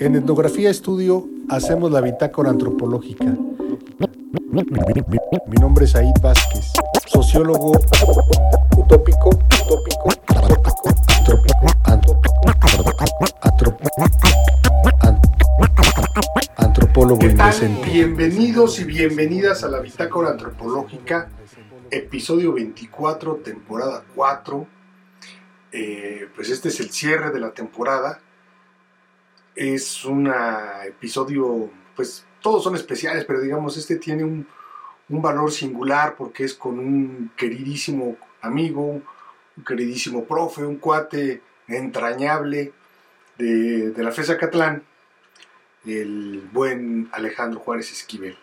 En Etnografía Estudio hacemos la bitácora antropológica. Mi nombre es Aid Vázquez, sociólogo utópico, utópico, antropólogo indecente. Bienvenidos y bienvenidas a la bitácora antropológica, episodio 24, temporada 4. Eh, pues este es el cierre de la temporada es un episodio, pues todos son especiales, pero digamos, este tiene un, valor singular porque es con un queridísimo amigo, un queridísimo profe, un cuate entrañable de, la FESA Catlán, el buen Alejandro Juárez Esquivel.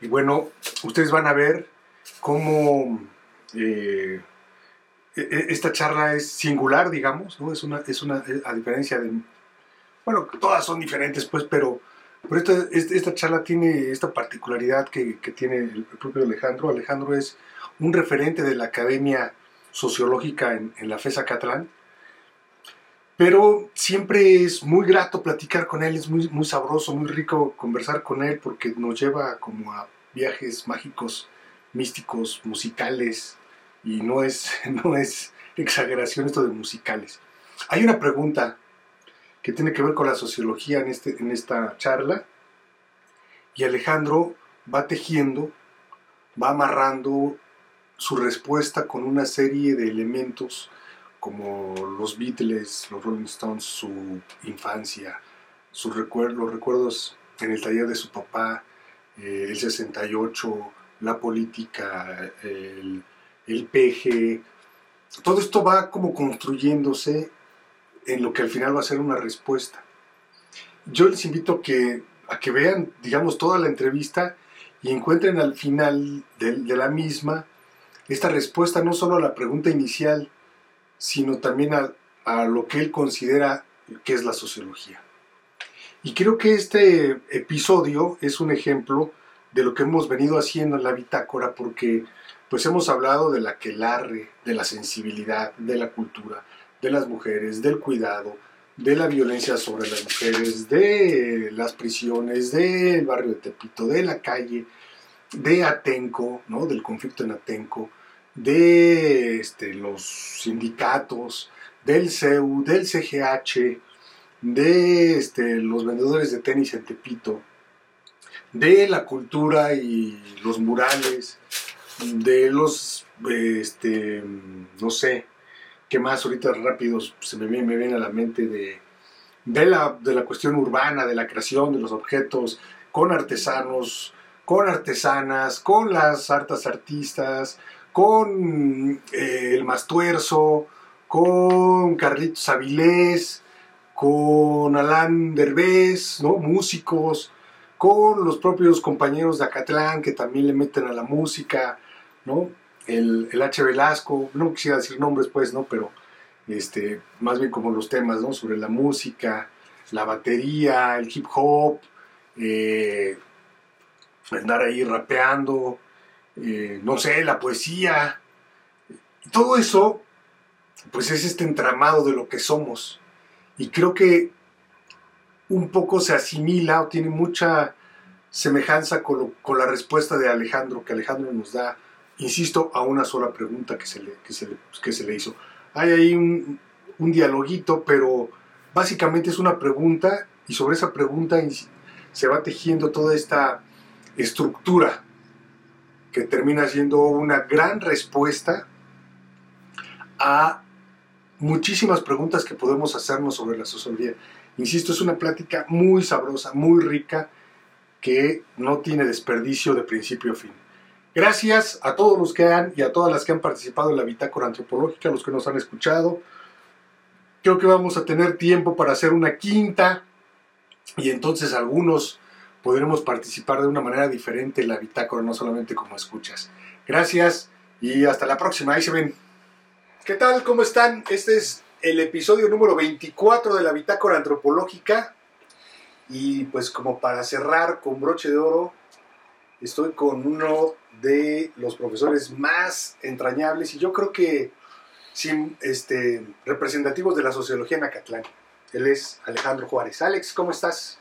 Y bueno, ustedes van a ver cómo eh, e, e, esta charla es singular, digamos, ¿no? Es una, es una, a diferencia de bueno, todas son diferentes, pues, pero, pero esta, charla tiene esta particularidad que, tiene el, propio Alejandro. Alejandro es un referente de la Academia Sociológica en, la FESA Catlán, pero siempre es muy grato platicar con él, es muy, muy sabroso, muy rico conversar con él porque nos lleva como a viajes mágicos, místicos, musicales, y no es, no es exageración esto de musicales. Hay una pregunta que tiene que ver con la sociología en, este, en esta charla. Y Alejandro va tejiendo, va amarrando su respuesta con una serie de elementos como los Beatles, los Rolling Stones, su infancia, sus recuerdos, los recuerdos en el taller de su papá, eh, el 68, la política, el, el peje. Todo esto va como construyéndose en lo que al final va a ser una respuesta. Yo les invito a que, vean, digamos, toda la entrevista y encuentren al final de, la misma esta respuesta no solo a la pregunta inicial, sino también a, lo que él considera que es la sociología. Y creo que este episodio es un ejemplo de lo que hemos venido haciendo en la bitácora porque pues hemos hablado de la aquelarre, de la sensibilidad, de la cultura, de las mujeres, del cuidado, de la violencia sobre las mujeres, de las prisiones, del barrio de Tepito, de la calle, de Atenco, ¿no? del conflicto en Atenco, de este, los sindicatos, del CEU, del CGH, de este, los vendedores de tenis en Tepito, de la cultura y los murales, de los, este, no sé, ¿Qué más ahorita rápido se me me viene a la mente de, de, la, de la cuestión urbana, de la creación de los objetos con artesanos, con artesanas, con las artes artistas, con eh, el Mastuerzo, con Carlitos Avilés, con Alan Derbez, ¿no? músicos, con los propios compañeros de Acatlán que también le meten a la música, ¿no? El, H. Velasco, no quisiera decir nombres pues, ¿no? Pero este, más bien como los temas, ¿no? Sobre la música, la batería, el hip hop, eh, andar ahí rapeando, eh, no sé, la poesía. Todo eso, pues es este entramado de lo que somos. Y creo que un poco se asimila o tiene mucha semejanza con, con la respuesta de Alejandro, que Alejandro nos da insisto, a una sola pregunta que se le, que se le, que se le hizo. Hay ahí un, un, dialoguito, pero básicamente es una pregunta y sobre esa pregunta se va tejiendo toda esta estructura que termina siendo una gran respuesta a muchísimas preguntas que podemos hacernos sobre la sociología. Insisto, es una plática muy sabrosa, muy rica, que no tiene desperdicio de principio a fin. Gracias a todos los que han y a todas las que han participado en la bitácora antropológica, los que nos han escuchado. Creo que vamos a tener tiempo para hacer una quinta y entonces algunos podremos participar de una manera diferente en la bitácora, no solamente como escuchas. Gracias y hasta la próxima. Ahí se ven. ¿Qué tal? ¿Cómo están? Este es el episodio número 24 de la bitácora antropológica. Y pues como para cerrar con broche de oro, estoy con uno de los profesores más entrañables y yo creo que este, representativos de la sociología en Acatlán. Él es Alejandro Juárez. Alex, ¿cómo estás?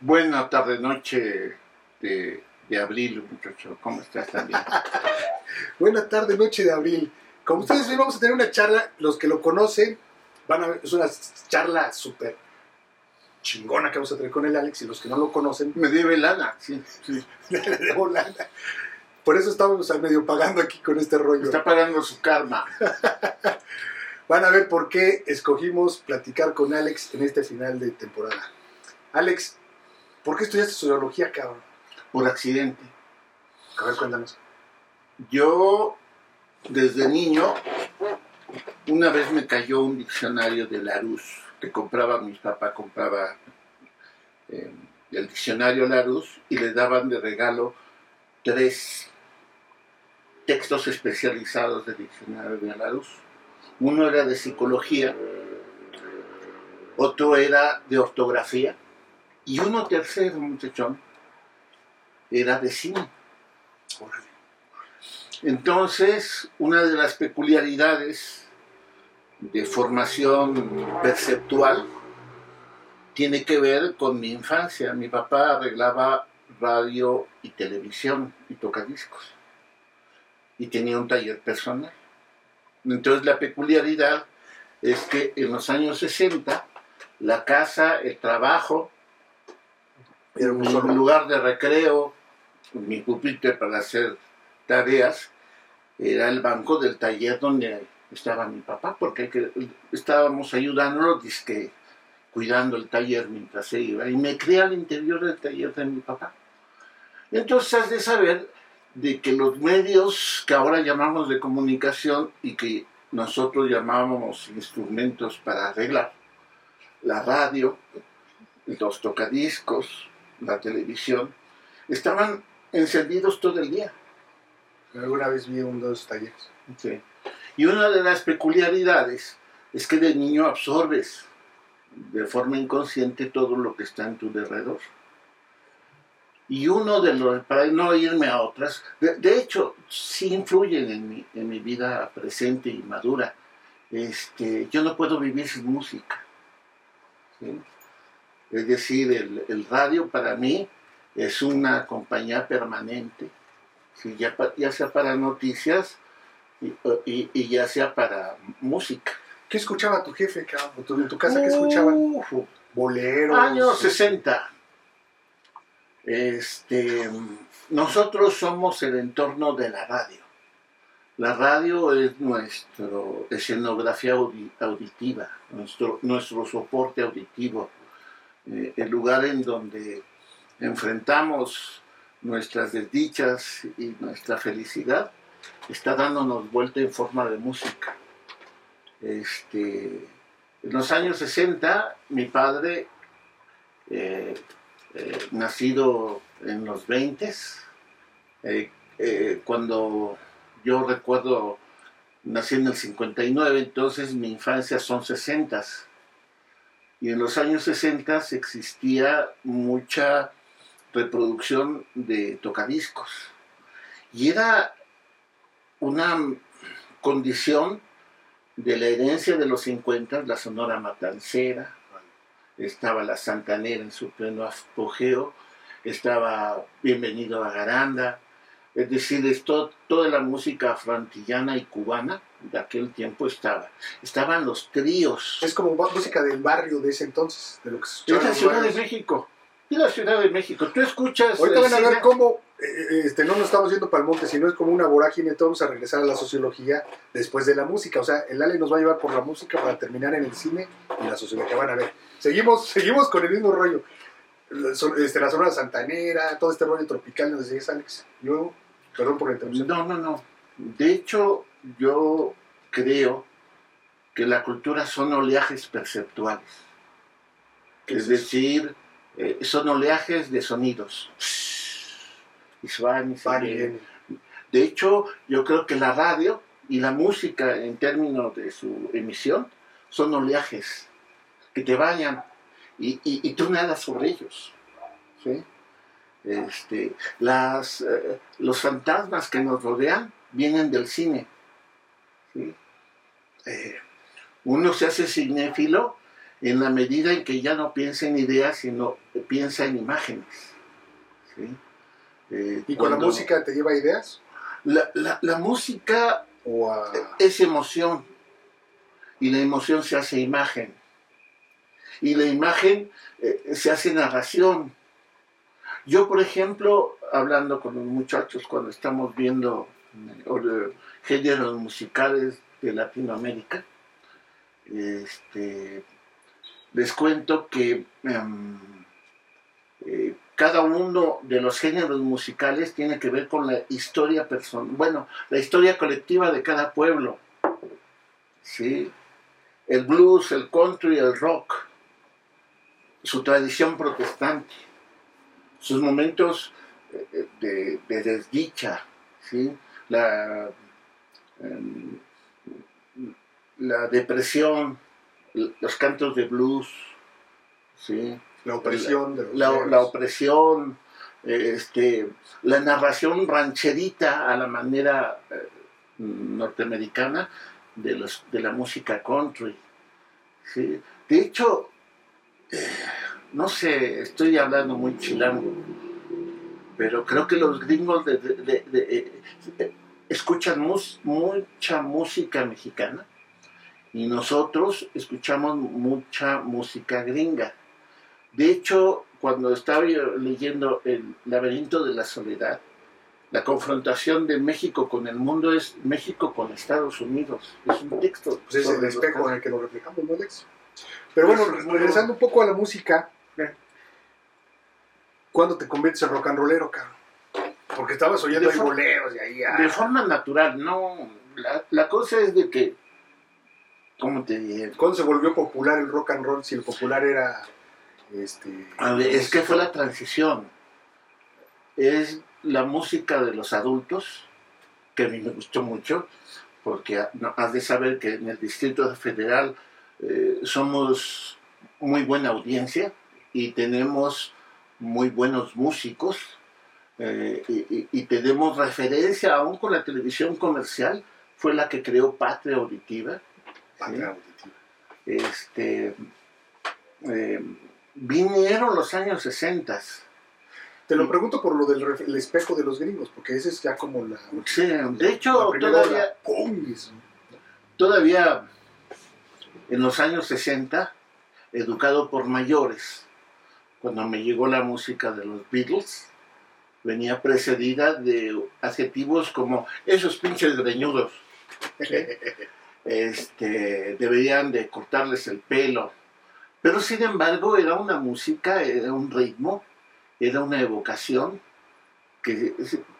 Buena tarde, noche de, abril, muchacho. ¿Cómo estás también? Buena tarde, noche de abril. Como ustedes ven, vamos a tener una charla. Los que lo conocen van a ver, es una charla súper chingona que vamos a tener con el Alex. Y los que no lo conocen, me debe lana, sí, sí. le debo lana. Por eso estamos medio pagando aquí con este rollo. Está pagando su karma. Van a ver por qué escogimos platicar con Alex en este final de temporada. Alex, ¿por qué estudiaste sociología, cabrón? Por accidente. A ver, cuéntanos. Yo, desde niño, una vez me cayó un diccionario de Larousse que compraba, mi papá compraba eh, el diccionario Larousse y le daban de regalo tres textos especializados de diccionario de Larousse uno era de psicología, otro era de ortografía y uno tercero, muchachón, era de cine. Entonces, una de las peculiaridades de formación perceptual tiene que ver con mi infancia. Mi papá arreglaba radio y televisión y tocadiscos y tenía un taller personal. Entonces la peculiaridad es que en los años 60 la casa, el trabajo, era un lugar de recreo, mi pupitre para hacer tareas, era el banco del taller donde estaba mi papá, porque estábamos ayudándolo, disque, cuidando el taller mientras se iba, y me crié al interior del taller de mi papá. Entonces has de saber de que los medios que ahora llamamos de comunicación y que nosotros llamábamos instrumentos para arreglar, la radio, los tocadiscos, la televisión, estaban encendidos todo el día. Alguna vez vi un dos talleres. Sí. Y una de las peculiaridades es que de niño absorbes de forma inconsciente todo lo que está en tu derredor. Y uno de los, para no irme a otras, de, hecho, sí influyen en mi, en mi, vida presente y madura. Este, yo no puedo vivir sin música. Es decir, el, el, radio para mí es una compañía permanente, ya, ya sea para noticias y, y, ya sea para música. ¿Qué escuchaba tu jefe, cabrón? ¿En tu casa qué escuchaban? Boleros. Años 60 este, nosotros somos el entorno de la radio. La radio es nuestra escenografía auditiva, nuestro, nuestro soporte auditivo, eh, el lugar en donde enfrentamos nuestras desdichas y nuestra felicidad, está dándonos vuelta en forma de música. Este, en los años 60, mi padre eh, eh, nacido en los 20, eh, eh, cuando yo recuerdo, nací en el 59, entonces mi infancia son 60. Y en los años 60 existía mucha reproducción de tocadiscos. Y era una condición de la herencia de los 50, la Sonora Matancera, estaba la Santanera en su pleno apogeo, estaba Bienvenido a Garanda, es decir, esto, toda la música frantillana y cubana de aquel tiempo estaba. Estaban los tríos. Es como música del barrio de ese entonces, de lo que se Es la Ciudad de México. Es la Ciudad de México. Tú escuchas. Ahorita van a ver cómo, eh, eh, este, no nos estamos yendo para el monte, sino es como una vorágine. Todos vamos a regresar a la sociología después de la música. O sea, el Ale nos va a llevar por la música para terminar en el cine y la sociología. Van a ver. Seguimos, seguimos con el mismo rollo. Este, la zona santanera, todo este rollo tropical, ¿nos decías, Alex? Yo, perdón por la interrupción. No, no, no. De hecho, yo creo que la cultura son oleajes perceptuales. Es, decir, eh, son oleajes de sonidos. Y van y De hecho, yo creo que la radio y la música en términos de su emisión son oleajes que te bañan y, y, tú nadas sobre ellos. Este, las, eh, los fantasmas que nos rodean vienen del cine. Eh, uno se hace cinéfilo en la medida en que ya no piensa en ideas, sino piensa en imágenes. Eh, ¿Y con la música te lleva ideas? La, la, música es emoción y la emoción se hace imagen y la imagen eh, se hace narración. Yo, por ejemplo, hablando con los muchachos cuando estamos viendo eh, géneros musicales de Latinoamérica, este, les cuento que em, eh, cada uno de los géneros musicales tiene que ver con la historia personal, bueno, la historia colectiva de cada pueblo. ¿sí? El blues, el country, el rock, su tradición protestante, sus momentos eh, de, desdicha, ¿sí? la, em, la depresión, los cantos de blues, ¿sí? la opresión, de la, opresión, este, la narración rancherita a la manera eh, norteamericana de, los, de la música country. ¿sí? De hecho, eh, no sé, estoy hablando muy chilango, pero creo que los gringos eh, escuchan mucha música mexicana y nosotros escuchamos mucha música gringa. De hecho, cuando estaba leyendo El laberinto de la soledad, la confrontación de México con el mundo es México con Estados Unidos. Es un texto. Pues es el espejo en el que nos reflejamos, ¿no, Alex? Pero bueno, regresando un poco a la música, ¿cuándo te conviertes en rock and rollero, cabrón? Porque estabas oyendo ahí boleros y ahí. De forma natural, no. La, la cosa es de que ¿Cómo te? ¿Cuándo se volvió popular el rock and roll? Si el popular era. Este, es que fue la transición. Es la música de los adultos, que a mí me gustó mucho, porque has de saber que en el Distrito Federal eh, somos muy buena audiencia y tenemos muy buenos músicos eh, y, y, tenemos referencia aún con la televisión comercial, fue la que creó Patria Auditiva este, eh, vinieron los años 60. Te lo pregunto por lo del espejo de los gringos, porque ese es ya como la... Sí, de hecho, todavía, todavía en los años 60, educado por mayores, cuando me llegó la música de los Beatles, venía precedida de adjetivos como esos pinches greñudos. este, deberían de cortarles el pelo. Pero sin embargo era una música, era un ritmo, era una evocación que,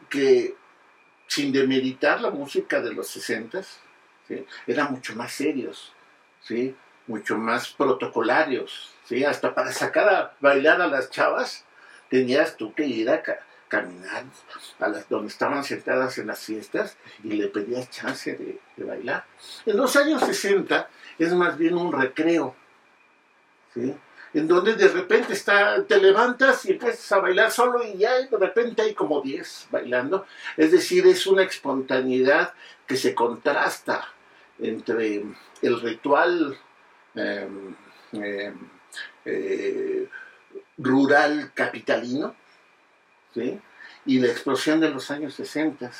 que sin demeritar la música de los 60 ¿sí? eran mucho más serios, ¿sí? mucho más protocolarios. ¿sí? Hasta para sacar a bailar a las chavas tenías tú que ir a, caminar a las donde estaban sentadas en las fiestas y le pedías chance de, bailar. En los años 60 es más bien un recreo, en donde de repente está, te levantas y empiezas a bailar solo y ya de repente hay como 10 bailando. Es decir, es una espontaneidad que se contrasta entre el ritual em, em, eh, rural capitalino y la explosión de los años 60.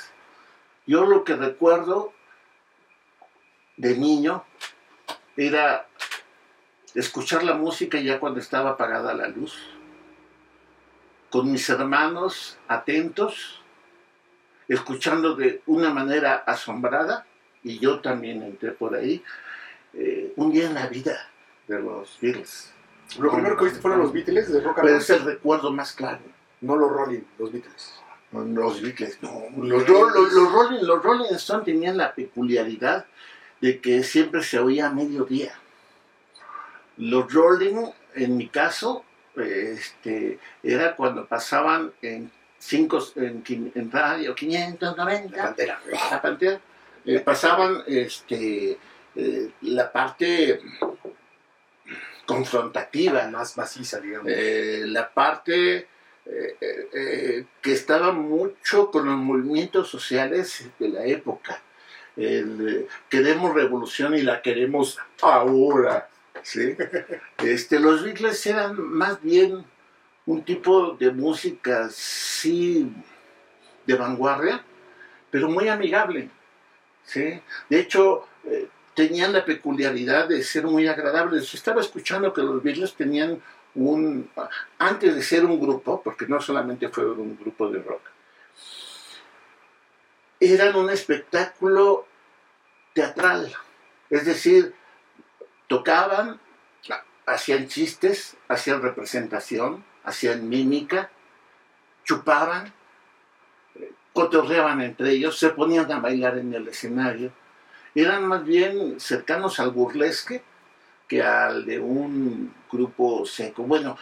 Yo lo que recuerdo de niño era escuchar la música ya cuando estaba apagada la luz, con mis hermanos atentos, escuchando de una manera asombrada, y yo también entré por ahí, eh, un día en la vida de los Beatles. Lo primero que viste fueron los Beatles de rock and roll. es el recuerdo más claro. No los Rolling, los Beatles. los Beatles, no. Los, Rolling, los Rolling Stones tenían la peculiaridad de que siempre se oía a mediodía. Los Rolling, en mi caso, este, era cuando pasaban en, cinco, en, radio 590, la pantera, la pantera eh, pasaban este, eh, la parte confrontativa. Más maciza, digamos. Eh, la parte eh, que estaba mucho con los movimientos sociales de la época. queremos revolución y la queremos ahora. ¿sí? Este, los Beatles eran más bien un tipo de música, sí, de vanguardia, pero muy amigable. ¿sí? De hecho, eh, tenían la peculiaridad de ser muy agradables. Estaba escuchando que los Beatles tenían un, antes de ser un grupo, porque no solamente fue un grupo de rock, eran un espectáculo teatral. Es decir, tocaban, hacían chistes, hacían representación, hacían mímica, chupaban, cotorreaban entre ellos, se ponían a bailar en el escenario. Eran más bien cercanos al burlesque que al de un grupo seco. Bueno,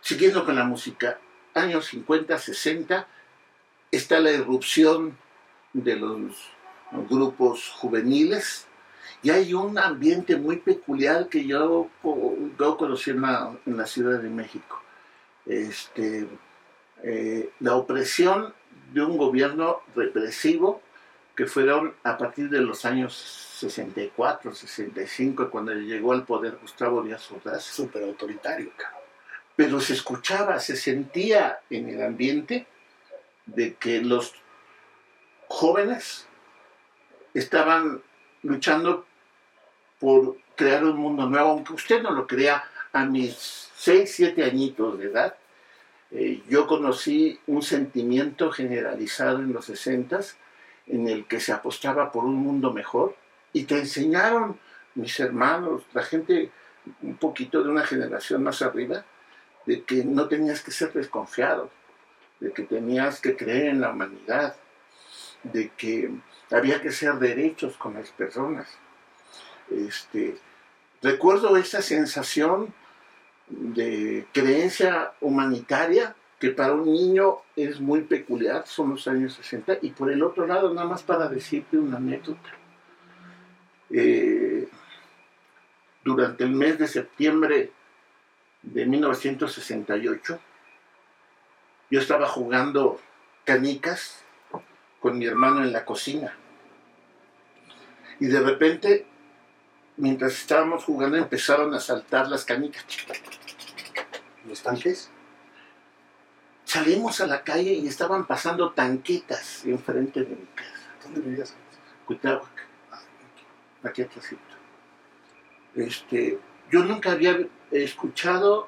siguiendo con la música, años 50, 60, está la irrupción de los grupos juveniles y hay un ambiente muy peculiar que yo, yo conocí en la, Ciudad de México. Este, eh, la opresión de un gobierno represivo que fueron a partir de los años 64, 65, cuando llegó al poder Gustavo Díaz Ordaz. Súper autoritario, Pero se escuchaba, se sentía en el ambiente de que los jóvenes estaban luchando por crear un mundo nuevo, aunque usted no lo crea, a mis 6, 7 añitos de edad, eh, yo conocí un sentimiento generalizado en los 60 en el que se apostaba por un mundo mejor y te enseñaron mis hermanos, la gente un poquito de una generación más arriba, de que no tenías que ser desconfiado, de que tenías que creer en la humanidad, de que había que ser derechos con las personas. Este, recuerdo esa sensación de creencia humanitaria que para un niño es muy peculiar, son los años 60, y por el otro lado, nada más para decirte una anécdota. Eh, durante el mes de septiembre de 1968, yo estaba jugando canicas con mi hermano en la cocina. Y de repente, mientras estábamos jugando, empezaron a saltar las canicas. ¿Los tanques? Salimos a la calle y estaban pasando tanquetas enfrente de mi casa. ¿Dónde vivías? Cuitláhuac. Aquí atrás. Este, yo nunca había escuchado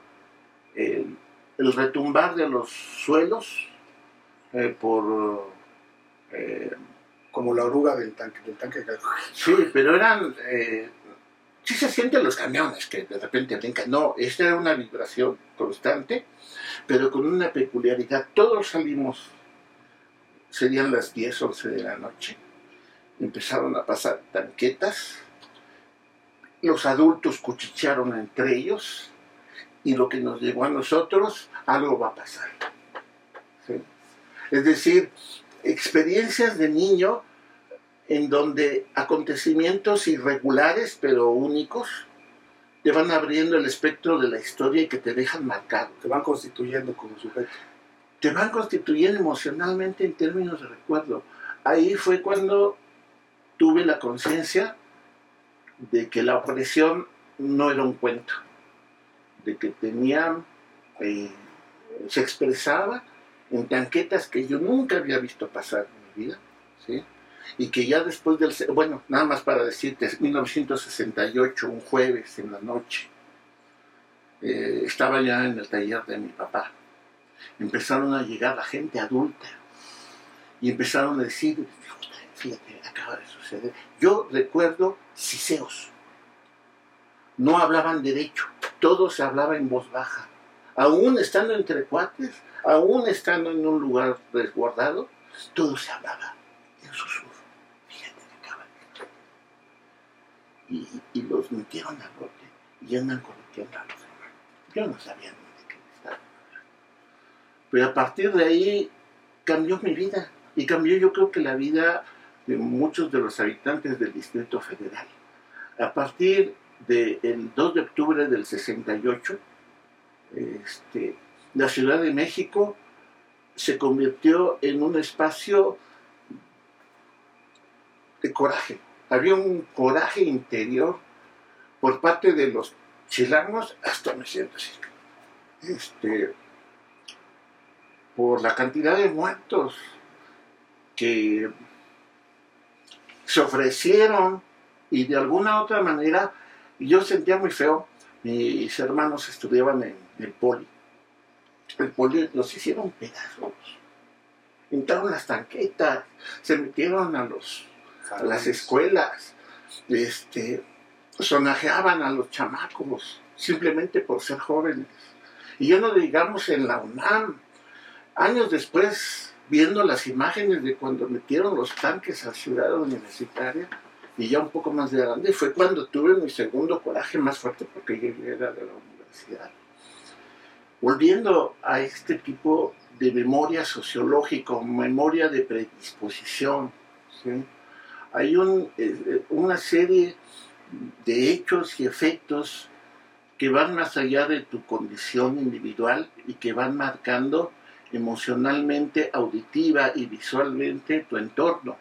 el, retumbar de los suelos eh, por eh, como la oruga del tanque. Del tanque Sí, pero eran... Eh, sí se sienten los camiones que de repente brincan. No, esta era una vibración constante, pero con una peculiaridad. Todos salimos, serían las 10, 11 de la noche. Empezaron a pasar tanquetas. Los adultos cuchichearon entre ellos. Y lo que nos llegó a nosotros, algo va a pasar. Es decir, experiencias de niño en donde acontecimientos irregulares pero únicos te van abriendo el espectro de la historia y que te dejan marcado. Te van constituyendo como sujeto. Te van constituyendo emocionalmente en términos de recuerdo. Ahí fue cuando tuve la conciencia de que la opresión no era un cuento, de que tenía, eh, se expresaba en tanquetas que yo nunca había visto pasar en mi vida, ¿sí? Y que ya después del... Bueno, nada más para decirte, 1968, un jueves en la noche, eh, estaba ya en el taller de mi papá. Empezaron a llegar la gente adulta y empezaron a decir, fíjate, acaba de suceder. Yo recuerdo siseos. No hablaban derecho, todo se hablaba en voz baja. Aún estando entre cuates, aún estando en un lugar resguardado, todo se hablaba en susurro. Fíjate que acaba y, los metieron a corte y andan corriendo a los demás. Yo no sabía ni de qué estaban hablando. Pero a partir de ahí cambió mi vida y cambió yo creo que la vida de muchos de los habitantes del Distrito Federal. A partir del 2 de octubre del 68, este, la Ciudad de México se convirtió en un espacio de coraje. Había un coraje interior por parte de los chilangos, hasta me siento así. Este, por la cantidad de muertos que se ofrecieron y de alguna otra manera yo sentía muy feo. Mis hermanos estudiaban en el poli. El poli los hicieron pedazos. Entraron las tanquetas, se metieron a los las escuelas, este, sonajeaban a los chamacos simplemente por ser jóvenes. Y yo no digamos en la UNAM, años después, viendo las imágenes de cuando metieron los tanques a Ciudad Universitaria, y ya un poco más de grande, fue cuando tuve mi segundo coraje más fuerte porque yo era de la universidad. Volviendo a este tipo de memoria sociológica, memoria de predisposición, hay un, eh, una serie de hechos y efectos que van más allá de tu condición individual y que van marcando emocionalmente, auditiva y visualmente tu entorno.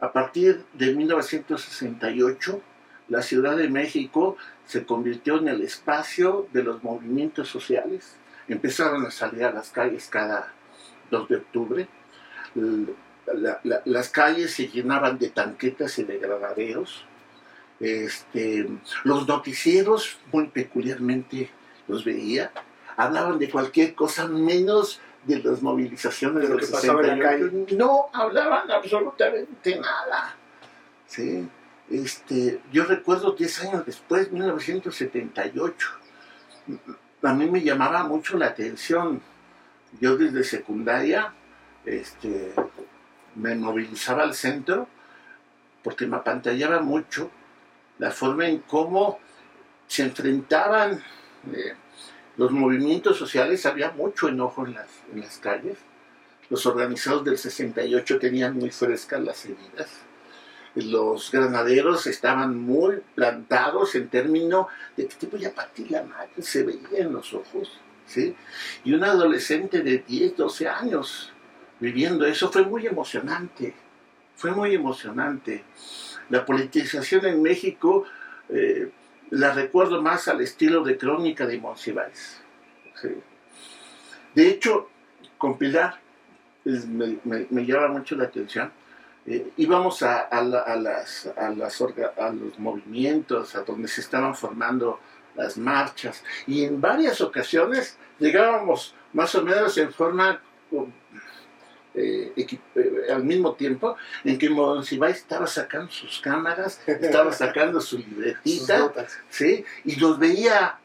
A partir de 1968, la Ciudad de México se convirtió en el espacio de los movimientos sociales. Empezaron a salir a las calles cada 2 de octubre. Las calles se llenaban de tanquetas y de granaderos. Este, los noticieros, muy peculiarmente los veía, hablaban de cualquier cosa menos de las movilizaciones de, lo que pasaba en la calle. No hablaban absolutamente nada. ¿sí? Este, yo recuerdo 10 años después, 1978, a mí me llamaba mucho la atención. Yo desde secundaria este, me movilizaba al centro porque me apantallaba mucho la forma en cómo se enfrentaban eh, los movimientos sociales, había mucho enojo en las, en las calles. Los organizados del 68 tenían muy frescas las heridas. Los granaderos estaban muy plantados en términos de que tipo ya partí la madre, se veía en los ojos. ¿sí? Y un adolescente de 10, 12 años viviendo eso fue muy emocionante. Fue muy emocionante. La politización en México eh, la recuerdo más al estilo de crónica de Monsiváis. De hecho, con Pilar me, llama mucho la atención. Eh, íbamos a, las, a, a los movimientos, a donde se estaban formando las marchas, y en varias ocasiones llegábamos más o menos en forma eh, eh, al mismo tiempo en que Monsiváis estaba sacando sus cámaras, estaba sacando su libretita, ¿sí? y los veía,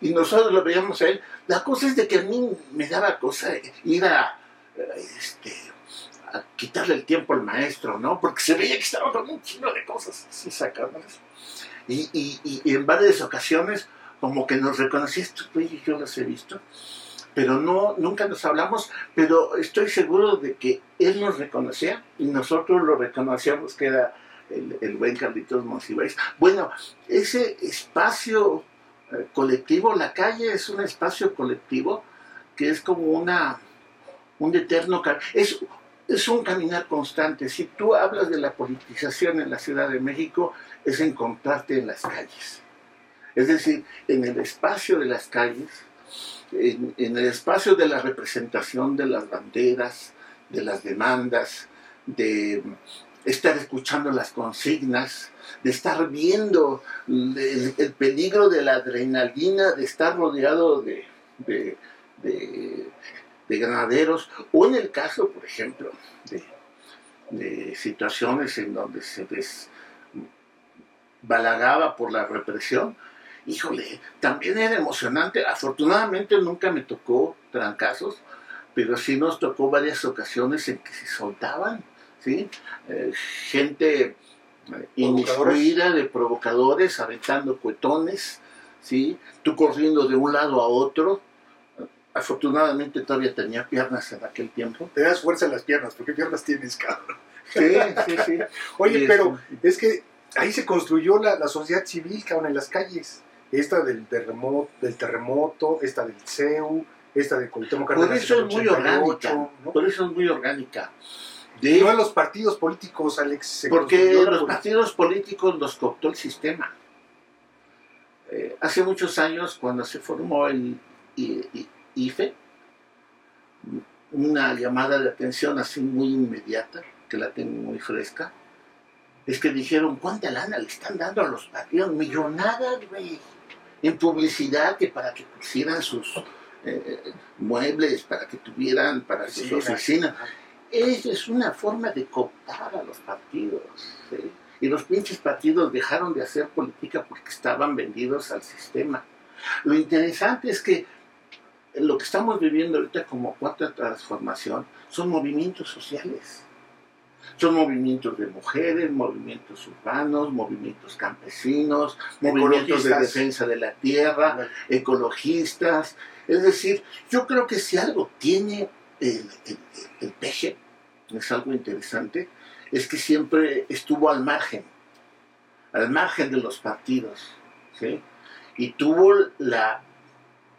y nosotros lo veíamos a él. La cosa es de que a mí me daba cosa ir a, este, a quitarle el tiempo al maestro, ¿no? Porque se veía que estaba con un chino de cosas así sacándolas. Y, y, y, en varias ocasiones, como que nos reconocía, estos yo los he visto pero no, nunca nos hablamos, pero estoy seguro de que él nos reconocía y nosotros lo reconocíamos que era el, buen Carlitos Monsiváis. Bueno, ese espacio eh, colectivo, la calle es un espacio colectivo que es como una, un eterno, es, es un caminar constante. Si tú hablas de la politización en la Ciudad de México, es encontrarte en las calles. Es decir, en el espacio de las calles, en, el espacio de la representación de las banderas, de las demandas, de estar escuchando las consignas, de estar viendo el, peligro de la adrenalina, de estar rodeado de, de, ganaderos, o en el caso, por ejemplo, de, situaciones en donde se desbalagaba por la represión, híjole, también era emocionante. Afortunadamente nunca me tocó trancazos, pero sí nos tocó varias ocasiones en que se soltaban, ¿sí? Eh, gente eh, inmiscuida de provocadores, aventando cuetones, ¿sí? Tú corriendo de un lado a otro. Afortunadamente todavía tenía piernas en aquel tiempo. Te das fuerza en las piernas, porque piernas tienes, cabrón? Sí, sí, sí. Oye, pero es que ahí se construyó la, la sociedad civil, cabrón, en las calles esta del terremoto, del terremoto esta del CEU, esta de Cuauhtémoc. Por eso es muy orgánica, por eso es muy orgánica. De, no a los partidos políticos, Alex. porque los partidos políticos los cooptó el sistema. Eh, hace muchos años, cuando se formó el IFE, una llamada de atención así muy inmediata, que la tengo muy fresca, es que dijeron, ¿cuánta lana le están dando a los partidos? Millonadas, güey, en publicidad que para que pusieran sus eh, muebles, para que tuvieran para sus oficinas. Esa es una forma de cooptar a los partidos. Y los pinches partidos dejaron de hacer política porque estaban vendidos al sistema. Lo interesante es que lo que estamos viviendo ahorita como cuarta transformación son movimientos sociales. Son movimientos de mujeres, movimientos urbanos, movimientos campesinos, movimientos de defensa de la tierra, ecologistas. Es decir, yo creo que si algo tiene el, peje, es algo interesante, es que siempre estuvo al margen, al margen de los partidos, Y tuvo la,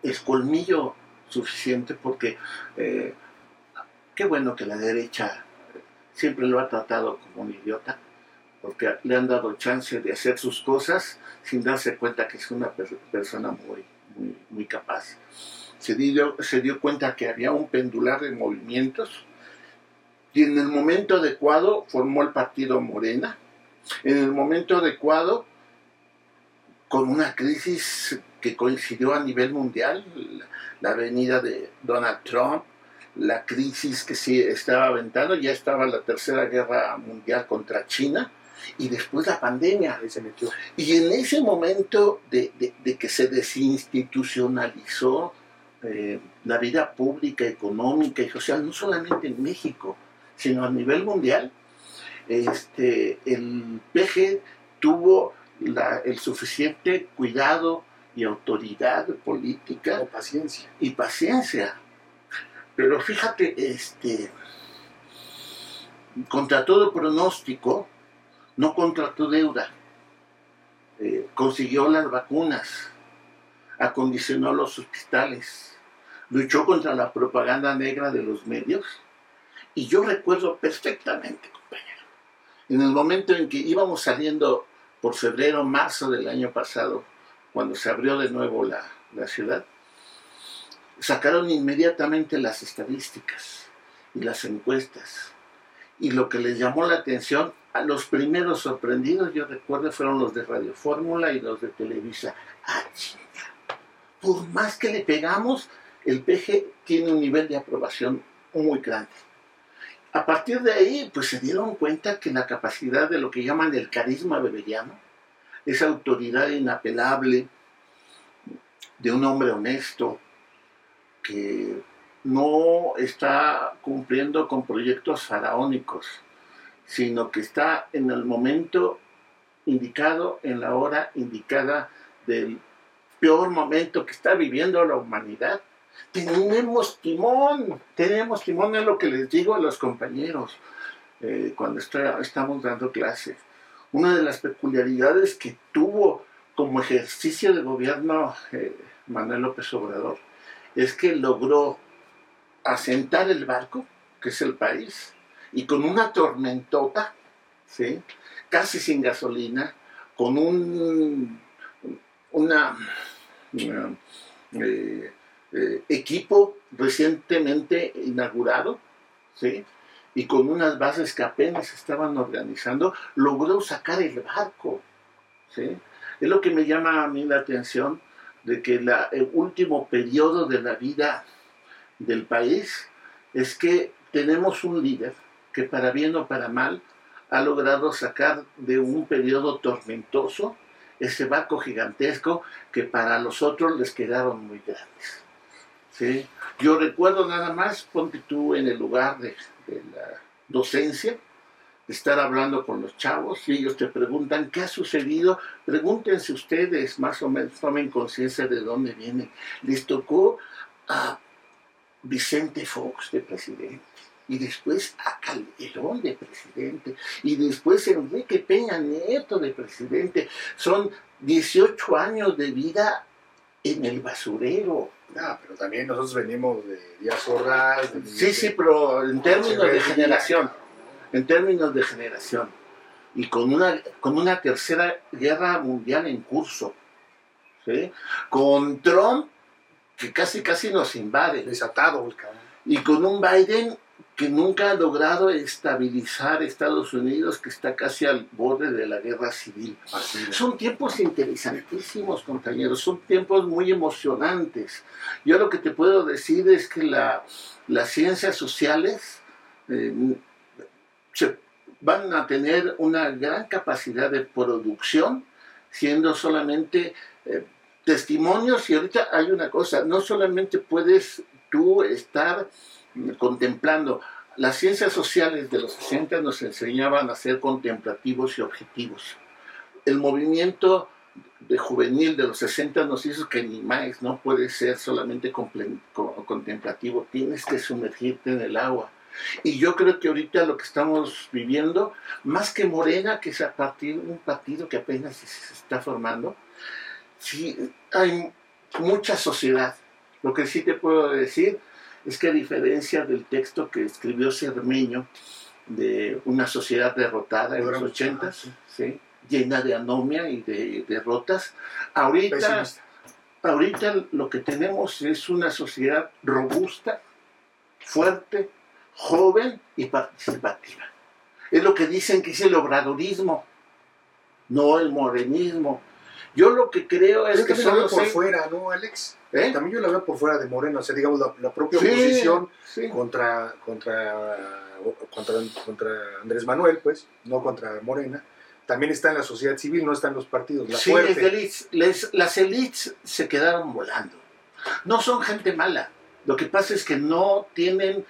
el colmillo suficiente porque eh, qué bueno que la derecha siempre lo ha tratado como un idiota, porque le han dado chance de hacer sus cosas sin darse cuenta que es una persona muy, muy, capaz. Se dio, se dio cuenta que había un pendular de movimientos y en el momento adecuado formó el partido Morena, en el momento adecuado con una crisis que coincidió a nivel mundial, la venida de Donald Trump, la crisis que se estaba aventando, ya estaba la tercera guerra mundial contra China y después la pandemia. se metió. Y en ese momento de, que se desinstitucionalizó eh, la vida pública, económica y social, no solamente en México, sino a nivel mundial, este, el PG tuvo el suficiente cuidado y autoridad política. paciencia. Y paciencia. Pero fíjate, este, contra todo pronóstico, no contra tu deuda, eh, consiguió las vacunas, acondicionó los hospitales, luchó contra la propaganda negra de los medios. Y yo recuerdo perfectamente, compañero, en el momento en que íbamos saliendo por febrero, marzo del año pasado, cuando se abrió de nuevo la, ciudad, sacaron inmediatamente las estadísticas y las encuestas. Y lo que les llamó la atención a los primeros sorprendidos, yo recuerdo, fueron los de Radio Fórmula y los de Televisa. ¡Ah, chinga! Por más que le pegamos, el PG tiene un nivel de aprobación muy grande. A partir de ahí, pues se dieron cuenta que la capacidad de lo que llaman el carisma beberiano, esa autoridad inapelable de un hombre honesto que no está cumpliendo con proyectos faraónicos, sino que está en el momento indicado, en la hora indicada del peor momento que está viviendo la humanidad. Tenemos timón, tenemos timón en lo que les digo a los compañeros eh, cuando estamos dando clases una de las peculiaridades que tuvo como ejercicio de gobierno eh, Manuel López Obrador es que logró asentar el barco, que es el país, y con una tormentota, ¿sí? casi sin gasolina, con un una, eh, eh, equipo recientemente inaugurado, ¿sí? y con unas bases que apenas estaban organizando, logró sacar el barco. ¿sí? Es lo que me llama a mí la atención de que el último periodo de la vida del país es que tenemos un líder que para bien o para mal ha logrado sacar de un periodo tormentoso ese barco gigantesco que para los otros les quedaron muy grandes. ¿sí? Yo recuerdo nada más, ponte tú en el lugar de la docencia, estar hablando con los chavos y ellos te preguntan qué ha sucedido, pregúntense ustedes, más o menos tomen conciencia de dónde vienen. Les tocó a Vicente Fox de presidente y después a Calderón de presidente y después Enrique Peña Nieto de presidente. Son 18 años de vida en el basurero. Ah, pero también nosotros venimos de Díaz Ordaz. sí, sí, pero en términos de generación, en términos de generación, y con una, con una tercera guerra mundial en curso, ¿sí? con Trump, que casi casi nos invade. Desatado. Y con un Biden que nunca ha logrado estabilizar Estados Unidos, que está casi al borde de la guerra civil. Son tiempos interesantísimos, compañeros, son tiempos muy emocionantes. Yo lo que te puedo decir es que la, las ciencias sociales eh, van a tener una gran capacidad de producción, siendo solamente eh, testimonios. Y ahorita hay una cosa, no solamente puedes tú estar contemplando. Las ciencias sociales de los 60 nos enseñaban a ser contemplativos y objetivos. El movimiento de juvenil de los 60 nos hizo que ni más no puede ser solamente contemplativo, tienes que sumergirte en el agua. Y yo creo que ahorita lo que estamos viviendo, más que Morena, que es a partir un partido que apenas se está formando, sí hay mucha sociedad. Lo que sí te puedo decir es que a diferencia del texto que escribió Cermeño de una sociedad derrotada en los ochentas, ¿sí? llena de anomia y de derrotas, ahorita, ahorita lo que tenemos es una sociedad robusta, fuerte, joven y participativa. Es lo que dicen que es el obradorismo, no el morenismo. Yo lo que creo es que solo por fuera, ¿no, Alex? ¿Eh? También yo la veo por fuera de Moreno, o sea, digamos, la, propia oposición Contra, contra, contra, Andrés Manuel, pues, no contra Morena, también está en la sociedad civil, no está en los partidos. La sí, las élites se quedaron volando. No son gente mala. Lo que pasa es que no tienen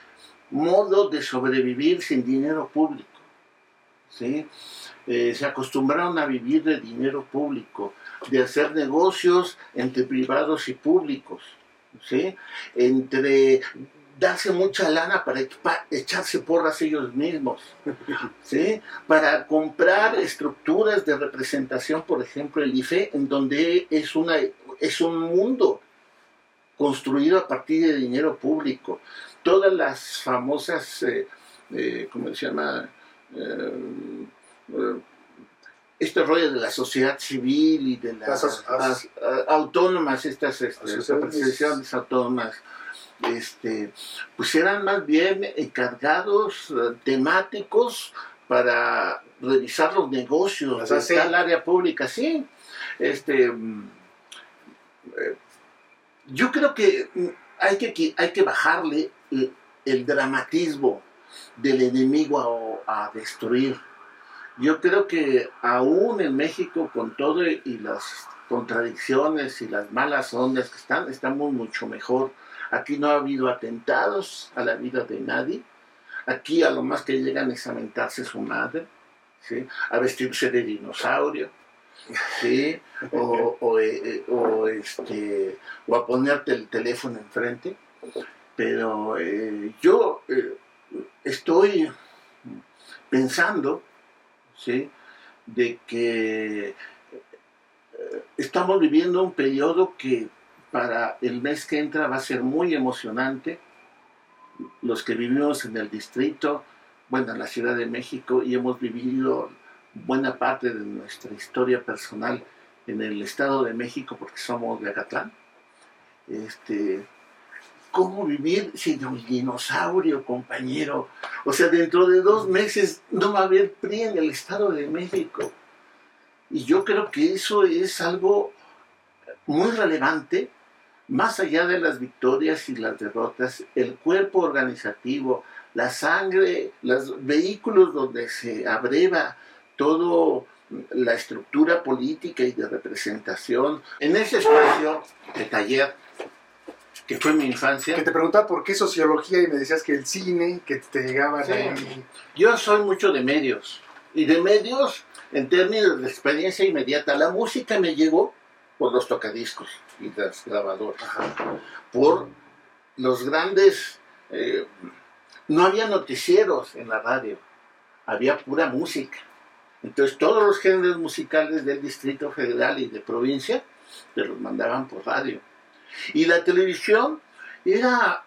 modo de sobrevivir sin dinero público. ¿sí? Eh, se acostumbraron a vivir de dinero público de hacer negocios entre privados y públicos, ¿sí? entre darse mucha lana para, echarse porras ellos mismos, ¿sí? para comprar estructuras de representación, por ejemplo el IFE, en donde es, una, es un mundo construido a partir de dinero público. Todas las famosas, eh, eh, ¿cómo se llama? Eh, este rollo de la sociedad civil y de las, autónomas, estas este, autónomas, este, pues eran más bien encargados temáticos para revisar los negocios de tal área pública, sí. Este, yo creo que hay que, hay que bajarle el, dramatismo del enemigo a destruir yo creo que aún en México, con todo y las contradicciones y las malas ondas que están, estamos mucho mejor. Aquí no ha habido atentados a la vida de nadie. Aquí a lo más que llegan es a mentarse su madre, ¿sí? a vestirse de dinosaurio, ¿sí? o, eh, eh, este, o a ponerte el teléfono enfrente. Pero eh, yo estoy pensando ¿sí? de que eh, estamos viviendo un periodo que para el mes que entra va a ser muy emocionante. Los que vivimos en el distrito, bueno, en la Ciudad de México, y hemos vivido buena parte de nuestra historia personal en el Estado de México, porque somos de Acatlán, este, ¿Cómo vivir sin un dinosaurio, compañero? O sea, dentro de dos meses no va a haber PRI en el Estado de México. Y yo creo que eso es algo muy relevante, más allá de las victorias y las derrotas, el cuerpo organizativo, la sangre, los vehículos donde se abreva todo la estructura política y de representación. En ese espacio de taller que fue mi infancia. Que te preguntaba por qué sociología y me decías que el cine, que te llegaban ahí. Yo soy mucho de medios. Y de medios en términos de experiencia inmediata. La música me llegó por los tocadiscos y las grabadoras. Por los grandes... Eh, no había noticieros en la radio. Había pura música. Entonces todos los géneros musicales del Distrito Federal y de provincia te los mandaban por radio. Y la televisión era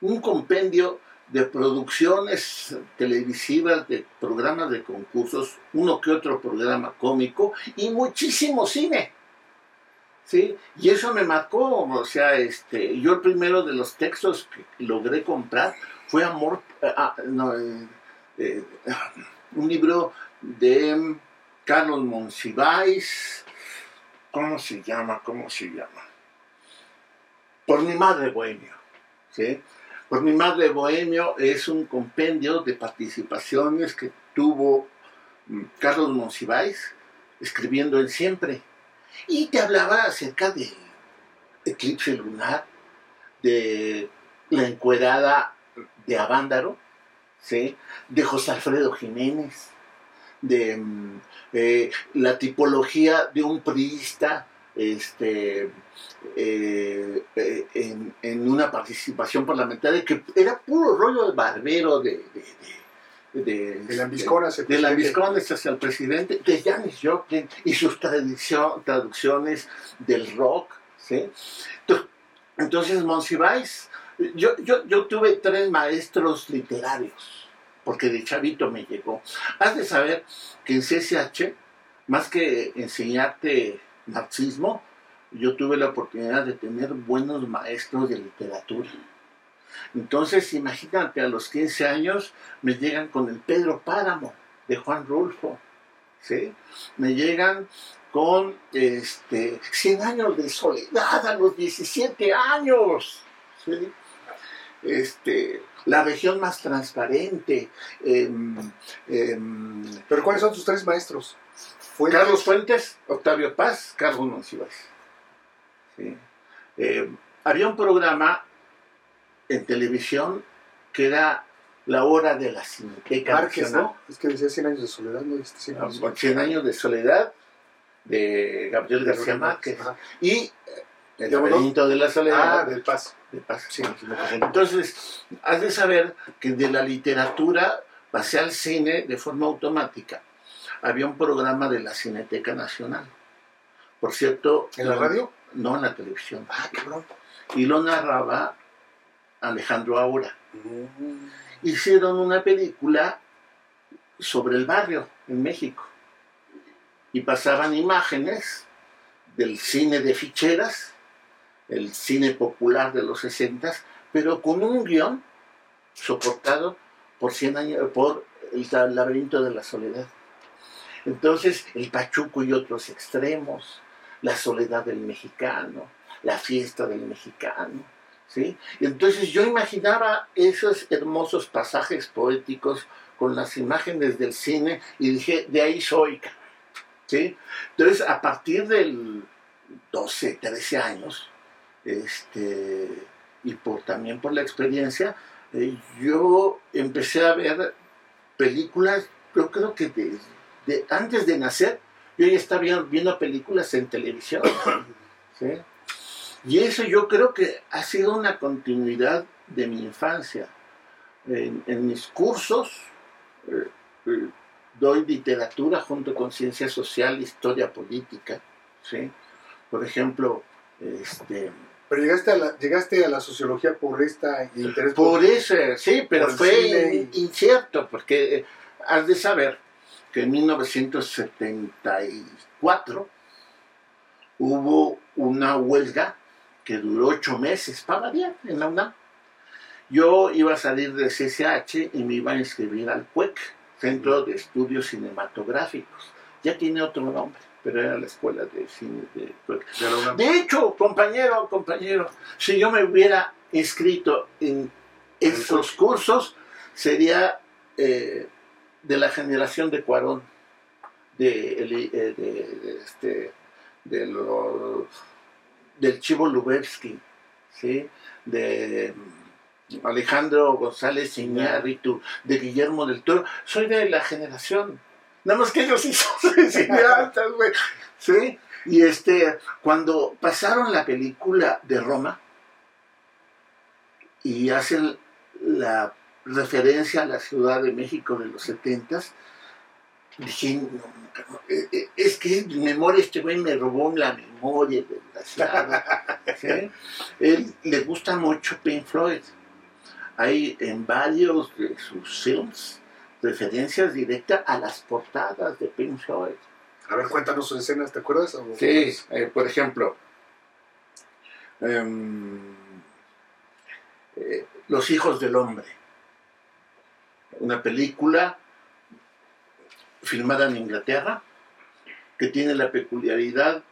un compendio de producciones televisivas, de programas de concursos, uno que otro programa cómico y muchísimo cine. ¿sí? Y eso me marcó, o sea, este, yo el primero de los textos que logré comprar fue Amor, eh, ah, eh, eh, un libro de Carlos Monsiváis, ¿cómo se llama? ¿Cómo se llama? Por mi madre bohemio, ¿sí? Por mi madre bohemio es un compendio de participaciones que tuvo mm, Carlos Monsiváis escribiendo en siempre y te hablaba acerca del eclipse lunar, de la encuerada de Avándaro, ¿sí? de José Alfredo Jiménez, de mm, eh, la tipología de un priista este, eh, eh, en, una participación parlamentaria que era puro rollo de barbero, de de, de Lambiscones hacia el presidente, de Janis Joplin y sus traducciones del rock. ¿sí? Entonces, Monsiváis, yo, yo, yo tuve tres maestros literarios, porque de chavito me llegó. Has de saber que en CSH, más que enseñarte marxismo, yo tuve la oportunidad de tener buenos maestros de literatura. Entonces, imagínate, a los 15 años me llegan con el Pedro Páramo de Juan Rulfo, ¿sí? Me llegan con este, 100 años de soledad a los 17 años. Este, la región más transparente. Em, em, ¿Pero cuáles son tus tres maestros? Carlos Fuentes, Octavio Paz, Carlos Monsiváis. ¿sí? Em, había un programa en televisión que era la hora de la Cineteca Márquez, ¿no? Es que decía 100 años de soledad, ¿no? 100 años, 100 años de soledad de Gabriel García Márquez. Y eh, el laberinto de la soledad. Ah, del Paz. Del Paz. Sí. Entonces, has de saber que de la literatura pasé al cine de forma automática. Había un programa de la Cineteca Nacional. Por cierto. ¿En la radio? No, en la televisión. Ah, cabrón. Y lo narraba Alejandro Aura. Mm. Hicieron una película sobre el barrio en México y pasaban imágenes del cine de ficheras, el cine popular de los 60, pero con un guion soportado por 100 años, por el laberinto de la soledad. Entonces, el Pachuco y otros extremos, la soledad del mexicano, la fiesta del mexicano, ¿sí? entonces yo imaginaba esos hermosos pasajes poéticos con las imágenes del cine y dije, de ahí soy. ¿sí? Entonces, a partir del 12, 13 años, este, y por, también por la experiencia, eh, yo empecé a ver películas, yo creo que de, antes de nacer, yo ya estaba viendo películas en televisión. ¿sí? Y eso yo creo que ha sido una continuidad de mi infancia. En, mis cursos eh, eh, doy literatura junto con ciencia social, historia política. ¿sí? Por ejemplo, este, pero llegaste a la, llegaste a la sociología por esta interés. Por, eso, sí, pero fue incierto, porque eh, has de saber que en 1974 hubo una huelga que duró ocho meses para variar en la UNAM. Yo iba a salir de CCH y me iba a inscribir al CUEC, Centro de Estudios Cinematográficos. Ya tiene otro nombre, pero era la escuela de cine de CUEC. De hecho, compañero, compañero, si yo me hubiera inscrito en esos cursos, sería eh, de la generación de Cuarón, de, de, de, este, de del Chivo Lubevsky, ¿sí? de Alejandro González Iñárritu, de Guillermo del Toro. Soy de la generación. Nada más que ellos sí son cineastas, güey. ¿Sí? Y este, cuando pasaron la película de Roma y hacen la referencia a la Ciudad de México de los setentas, dije, eh, eh, es que memoria este güey me robó la memoria de la ciudad. Él le gusta mucho Pink Floyd. Hay en varios de sus films referencias directas a las portadas de Pink Floyd. A ver, cuéntanos sus escenas, ¿te acuerdas? Sí, eh, por ejemplo, em, eh, Los hijos del hombre, una película filmada en Inglaterra que tiene la peculiaridad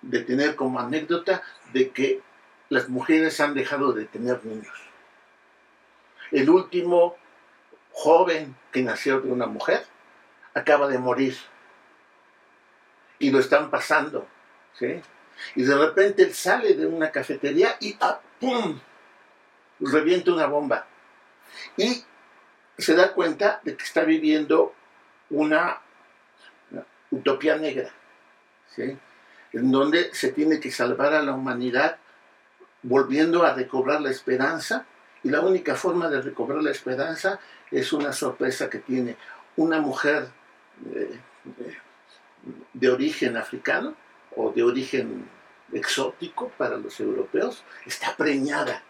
de tener como anécdota de que las mujeres han dejado de tener niños. El último joven que nació de una mujer acaba de morir y lo están pasando. Y de repente él sale de una cafetería y ¡ah, ¡pum! revienta una bomba. Y se da cuenta de que está viviendo una, utopía negra, en donde se tiene que salvar a la humanidad volviendo a recobrar la esperanza. Y la única forma de recobrar la esperanza es una sorpresa que tiene una mujer eh, de origen africano o de origen exótico para los europeos, está preñada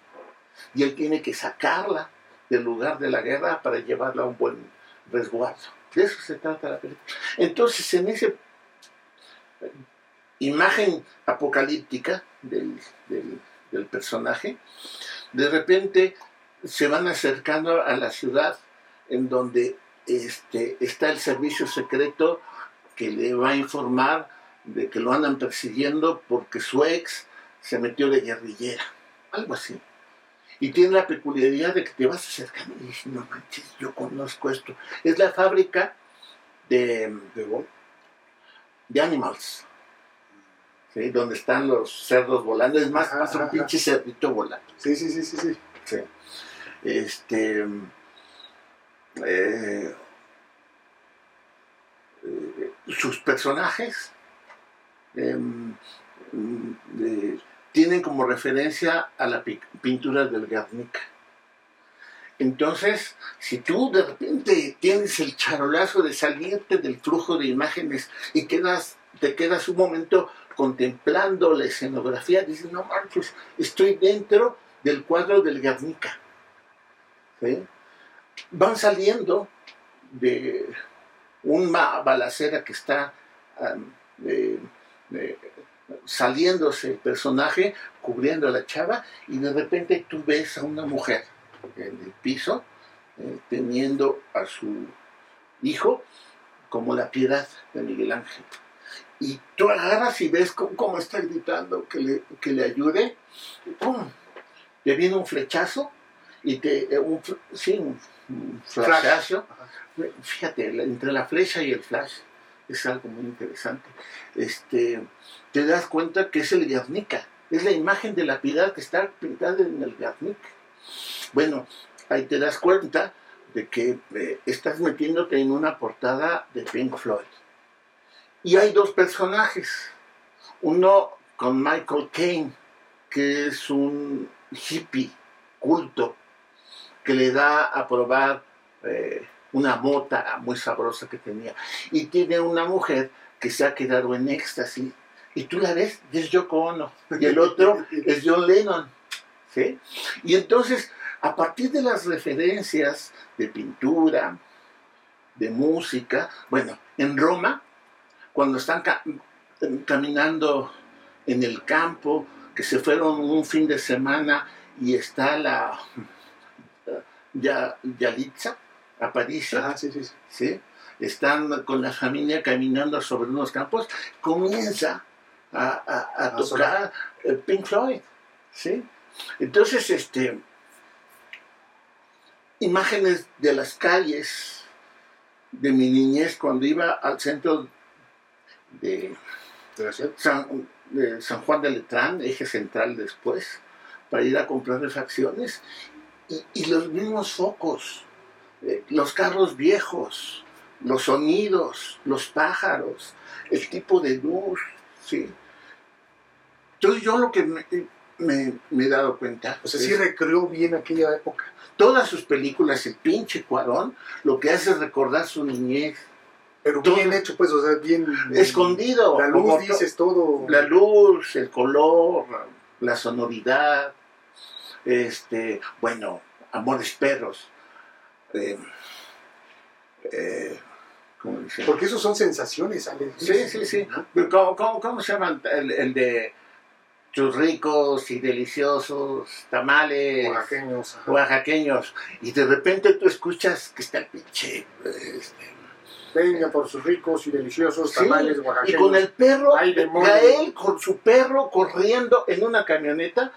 y él tiene que sacarla del lugar de la guerra para llevarla a un buen resguardo. De eso se trata la película. Entonces, en esa imagen apocalíptica del, del personaje, de repente se van acercando a la ciudad en donde este, está el servicio secreto que le va a informar de que lo andan persiguiendo porque su ex se metió de guerrillera, algo así. Y tiene la peculiaridad de que te vas acercando y dices, no manches, yo conozco esto. Es la fábrica de, de, de animals, ¿sí? donde están los cerdos volando. Es más, pasa un pinche cerdito volando. Sí, sí, sí, sí. sí. Este, eh, sus personajes em, tienen como referencia a la pintura del Guernica. Entonces, si tú de repente tienes el charolazo de salirte del flujo de imágenes y quedas, te quedas un momento contemplando la escenografía, dices, no manches, estoy dentro del cuadro del Guernica. Van saliendo de una balacera que está saliéndose el personaje, cubriendo a la chava, y de repente tú ves a una mujer en el piso, eh, teniendo a su hijo como la piedad de Miguel Ángel. Y tú agarras y ves cómo, está gritando que le, que le ayude, y ¡pum! Le viene un flechazo y te, eh, un, sí, un, flashazo. Fíjate, entre la flecha y el flash es algo muy interesante. Este, te das cuenta que es el Guernica, es la imagen de la piedad que está pintada en el Guernica. Bueno, ahí te das cuenta de que eh, estás metiéndote en una portada de Pink Floyd. Y hay dos personajes. Uno con Michael Caine, que es un hippie culto, que le da a probar eh, una mota muy sabrosa que tenía. Y tiene una mujer que se ha quedado en éxtasis. Y tú la ves, y es Yoko Ono. Y el otro es John Lennon. ¿sí? Y entonces, a partir de las referencias de pintura, de música, bueno, en Roma, cuando están caminando en el campo, que se fueron un fin de semana y está la ya, Yalitza, Aparicio, sí, sí, sí. están con la familia caminando sobre unos campos, comienza a, tocar Pink Floyd. ¿sí? Entonces, este, imágenes de las calles de mi niñez cuando iba al centro de, San, de San Juan de Letrán, eje central después, para ir a comprar refacciones, y, los mismos focos, eh, los carros viejos, los sonidos, los pájaros, el tipo de luz, ¿sí? Entonces yo lo que me, he dado cuenta... O sea, sí recreó bien aquella época. Todas sus películas, el pinche Cuarón, lo que hace es recordar su niñez. Pero bien hecho, pues, o sea, bien... Escondido. La luz, dices todo. La luz, el color, la sonoridad, este, bueno, Amores Perros. Eh, eh, Porque esos son sensaciones, Sí, sí, sí. ¿Cómo, se llama el, de tus ricos y deliciosos tamales Oaxaqueños. y de repente tú escuchas que está el pinche este, Venga por sus ricos y deliciosos Sí, tamales y oaxaqueños. con el perro. Gael con su perro corriendo en una camioneta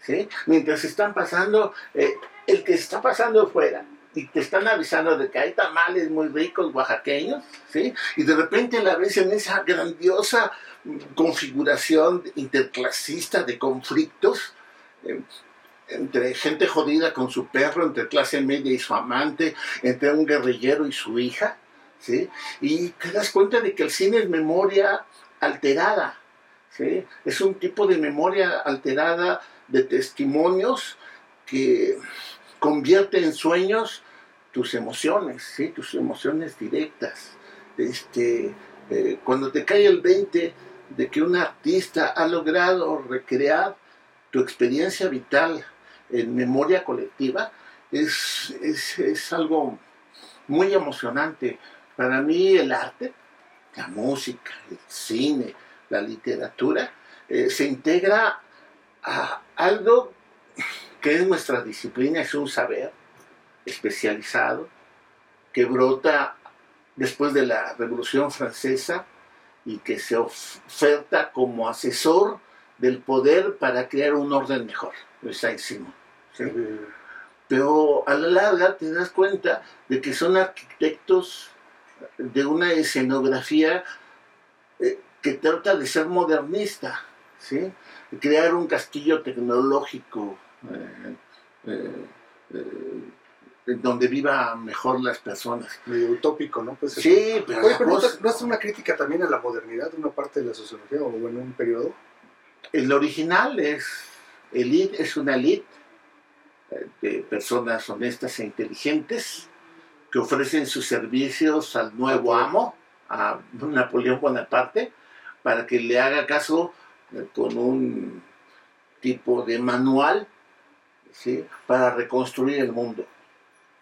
¿sí? mientras están pasando eh, el que está pasando fuera y te están avisando de que hay tamales muy ricos oaxaqueños ¿sí? y de repente la ves en esa grandiosa configuración interclasista de conflictos eh, entre gente jodida con su perro, entre clase media y su amante, entre un guerrillero y su hija, ¿sí? Y te das cuenta de que el cine es memoria alterada, ¿sí? Es un tipo de memoria alterada de testimonios que convierte en sueños tus emociones, ¿sí? Tus emociones directas. Este, eh, cuando te cae el 20 de que un artista ha logrado recrear tu experiencia vital en memoria colectiva, es, es, es algo muy emocionante. Para mí el arte, la música, el cine, la literatura, eh, se integra a algo que es nuestra disciplina, es un saber especializado que brota después de la Revolución Francesa y que se oferta como asesor del poder para crear un orden mejor, de Saint-Simon. ¿sí? Pero a la larga te das cuenta de que son arquitectos de una escenografía eh, que trata de ser modernista, ¿sí? crear un castillo tecnológico eh, eh, eh, donde vivan mejor las personas. medio utópico, ¿no? Pues, Sí, pero Oye, pero ¿no, cosa- ¿no es una crítica también a la modernidad, una parte de la sociología o en un periodo? El original es, elite es una elite eh, de personas honestas e inteligentes que ofrecen sus servicios al nuevo amo, a Napoleón Bonaparte, para que le haga caso eh, con un tipo de manual ¿sí? para reconstruir el mundo.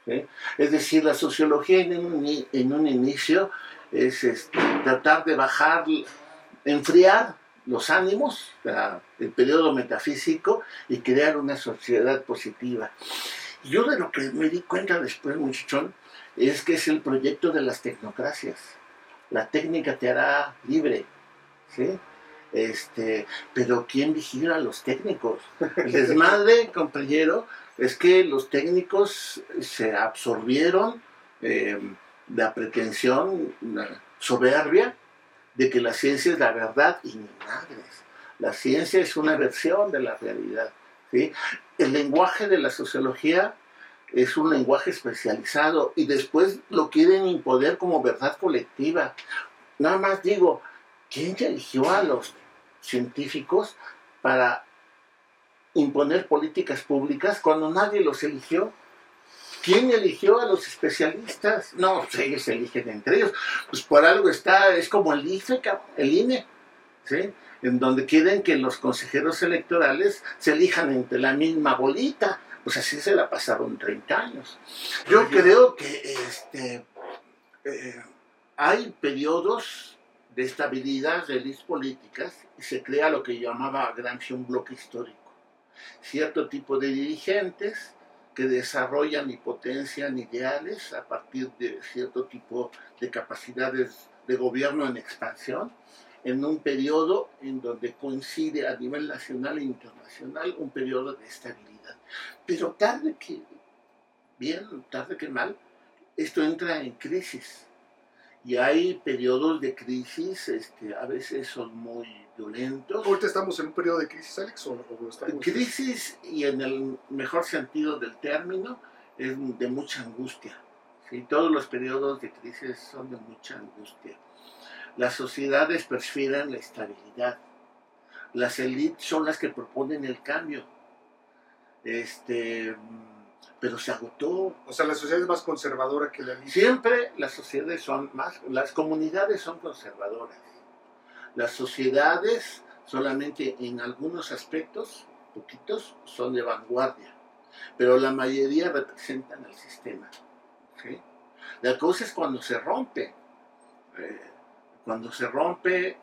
¿Sí? Es decir, la sociología en un, ini- en un inicio es este, tratar de bajar, enfriar los ánimos, el periodo metafísico y crear una sociedad positiva. Yo de lo que me di cuenta después, muchachón, es que es el proyecto de las tecnocracias. La técnica te hará libre, ¿sí? Este, pero ¿quién vigila a los técnicos? El desmadre, compañero, es que los técnicos se absorbieron eh, la pretensión la soberbia de que la ciencia es la verdad y ni madres. La ciencia es una versión de la realidad. ¿sí? El lenguaje de la sociología es un lenguaje especializado y después lo quieren imponer como verdad colectiva. Nada más digo, ¿quién eligió a los científicos para imponer políticas públicas cuando nadie los eligió? ¿Quién eligió a los especialistas? No, pues ellos se eligen entre ellos. Pues por algo está, es como el IFE, el INE, ¿sí? En donde quieren que los consejeros electorales se elijan entre la misma bolita. Pues así se la pasaron 30 años. Yo creo que este, eh, hay periodos de estabilidad de élites políticas y se crea lo que llamaba Gramsci un bloque histórico. Cierto tipo de dirigentes que desarrollan y potencian ideales a partir de cierto tipo de capacidades de gobierno en expansión, en un periodo en donde coincide a nivel nacional e internacional un periodo de estabilidad. Pero tarde que bien, tarde que mal, esto entra en crisis. Y hay periodos de crisis, este, a veces son muy violentos. Ahorita estamos en un periodo de crisis, Alex, o, o estamos... Crisis, y en el mejor sentido del término, es de mucha angustia. ¿sí? Todos los periodos de crisis son de mucha angustia. Las sociedades prefieren la estabilidad. Las élites son las que proponen el cambio. Este, pero se agotó. O sea, la sociedad es más conservadora que la elite. Siempre las sociedades son más, las comunidades son conservadoras. Las sociedades solamente en algunos aspectos, poquitos, son de vanguardia, pero la mayoría representan al sistema. La cosa es cuando se rompe, eh, cuando se rompe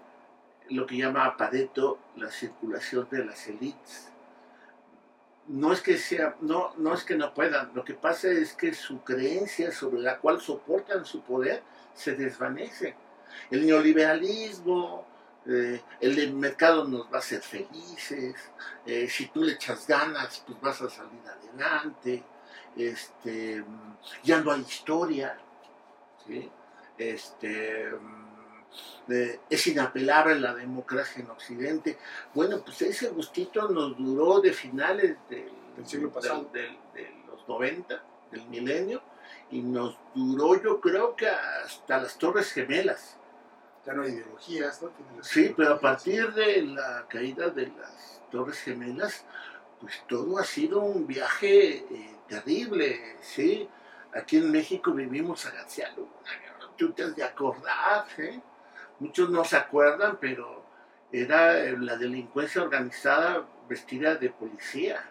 lo que llama Pareto la circulación de las élites. No es que sea, no, no es que no puedan, lo que pasa es que su creencia sobre la cual soportan su poder se desvanece. El neoliberalismo, eh, el mercado nos va a hacer felices, eh, si tú le echas ganas, pues vas a salir adelante, este, ya no hay historia, este, es inapelable la democracia en Occidente. Bueno, pues ese gustito nos duró de finales del, siglo pasado, de los 90, del milenio, y nos duró yo creo que hasta las Torres Gemelas. Ya no hay ideologías, ¿no? Sí, pero a partir de la caída de las Torres Gemelas, pues todo ha sido un viaje eh, terrible, ¿sí? Aquí en México vivimos a García Luna, tú te has de acordar, ¿sí? muchos no se acuerdan, pero era eh, la delincuencia organizada vestida de policía,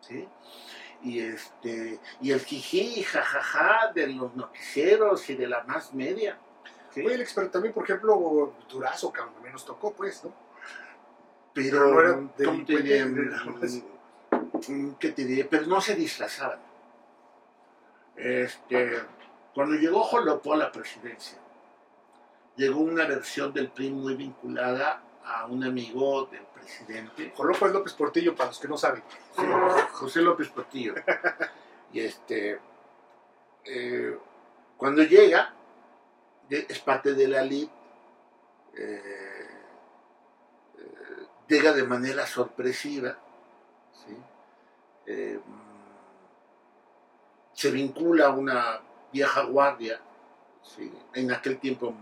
¿sí? Y, este, y el jiji jajaja de los noticieros y de la más media. ¿Sí? Alex, pero también, por ejemplo, Durazo, que a mí nos tocó, pues, ¿no? Pero, no ¿qué te diré? Pero no se disfrazaban. Este, cuando llegó Jolopó a la presidencia, llegó una versión del PRI muy vinculada a un amigo del presidente. Jolopó es López Portillo, para los que no saben. José López Portillo. y este, eh, cuando llega, es parte de la LID, eh, eh, llega de manera sorpresiva, se vincula a una vieja guardia, en aquel tiempo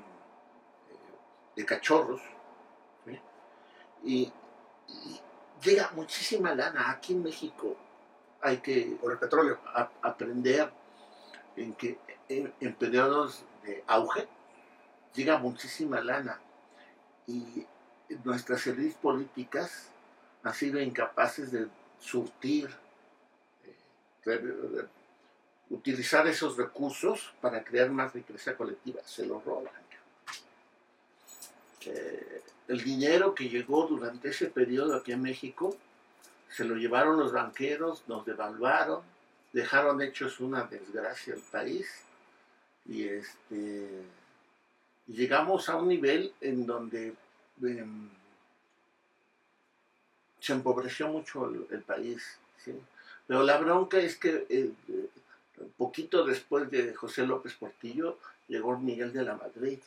de cachorros, y, llega muchísima lana. Aquí en México hay que por el petróleo. aprender en que en, periodos de auge llega muchísima lana y nuestras élites políticas han sido incapaces de surtir, eh, utilizar esos recursos para crear más riqueza colectiva, se lo roban. Eh, el dinero que llegó durante ese periodo aquí en México, se lo llevaron los banqueros, nos devaluaron, dejaron hechos una desgracia al país y este llegamos a un nivel en donde em, se empobreció mucho el, país. Pero la bronca es que eh, poquito después de José López Portillo llegó Miguel de la Madrid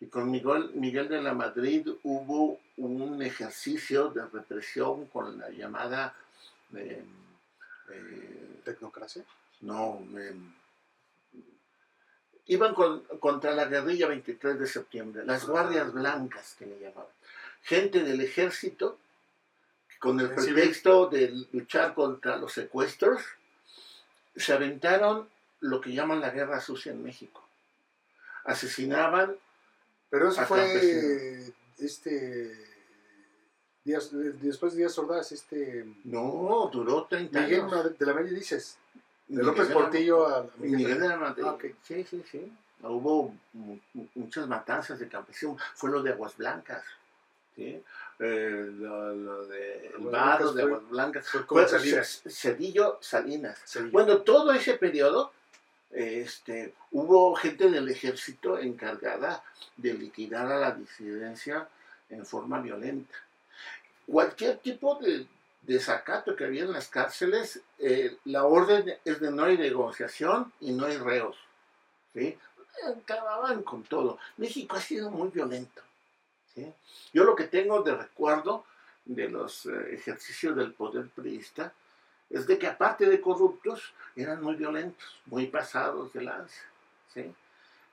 y con Miguel, Miguel de la Madrid hubo un ejercicio de represión con la llamada... Eh, ¿Tecnocracia? No, iban contra la guerrilla 23 de septiembre, las guardias blancas que le llamaban. Gente del ejército, con el pretexto de luchar contra los secuestros, se aventaron lo que llaman la guerra sucia en México. Asesinaban pero eso fue este días, después de Díaz Ordaz, este no, duró 30 Miguel años. de la Media dices. De López Portillo a Miguel de la Madrid. Ah, sí, sí, sí. Hubo muchas matanzas de campesinos. Fue lo de Aguas Blancas. ¿sí? Eh, lo, de el barro de Aguas Blancas. Fue Salinas. Cedillo Salinas. Bueno, todo ese periodo este, hubo gente del ejército encargada de liquidar a la disidencia en forma violenta. Cualquier tipo de desacato que había en las cárceles, eh, la orden es de no hay negociación y no hay reos. ¿sí? Acababan con todo. México ha sido muy violento. Yo lo que tengo de recuerdo de los eh, ejercicios del poder priista es de que aparte de corruptos, eran muy violentos, muy pasados de lanza.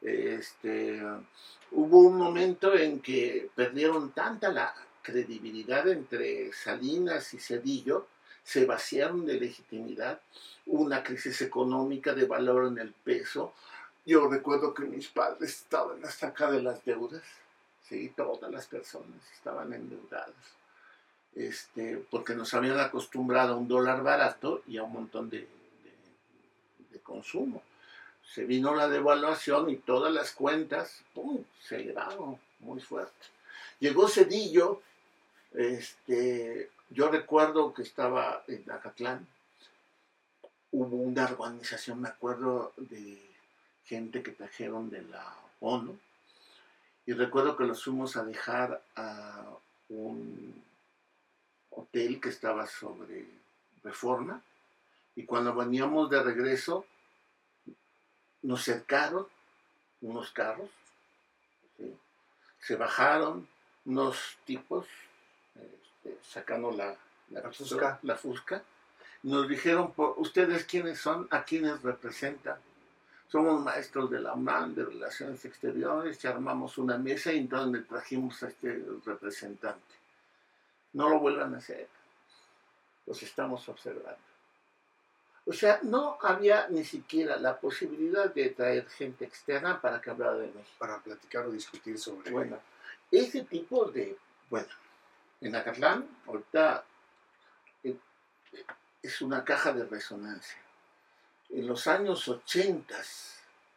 Este, hubo un momento en que perdieron tanta la credibilidad entre Salinas y Cedillo, se vaciaron de legitimidad, una crisis económica de valor en el peso. Yo recuerdo que mis padres estaban hasta acá de las deudas, ¿sí? todas las personas estaban endeudadas este, porque nos habían acostumbrado a un dólar barato y a un montón de, de, consumo. Se vino la devaluación y todas las cuentas, ¡pum!, se elevaron muy fuerte. Llegó Cedillo, este, yo recuerdo que estaba en Acatlán, hubo una organización, me acuerdo, de gente que trajeron de la ONU, y recuerdo que los fuimos a dejar a un hotel que estaba sobre reforma, y cuando veníamos de regreso, nos cercaron unos carros, se bajaron unos tipos este, sacando la, la, fusca. la fusca, nos dijeron, ¿ustedes quiénes son? ¿A quiénes representan? Somos maestros de la UNAM, de Relaciones Exteriores, y armamos una mesa y entonces le trajimos a este representante. No lo vuelvan a hacer. Los estamos observando. O sea, no había ni siquiera la posibilidad de traer gente externa para que hablara de México. Para platicar o discutir sobre... Bueno, ese tipo de... Bueno, en Acatlán, ahorita eh, es una caja de resonancia. En los años 80,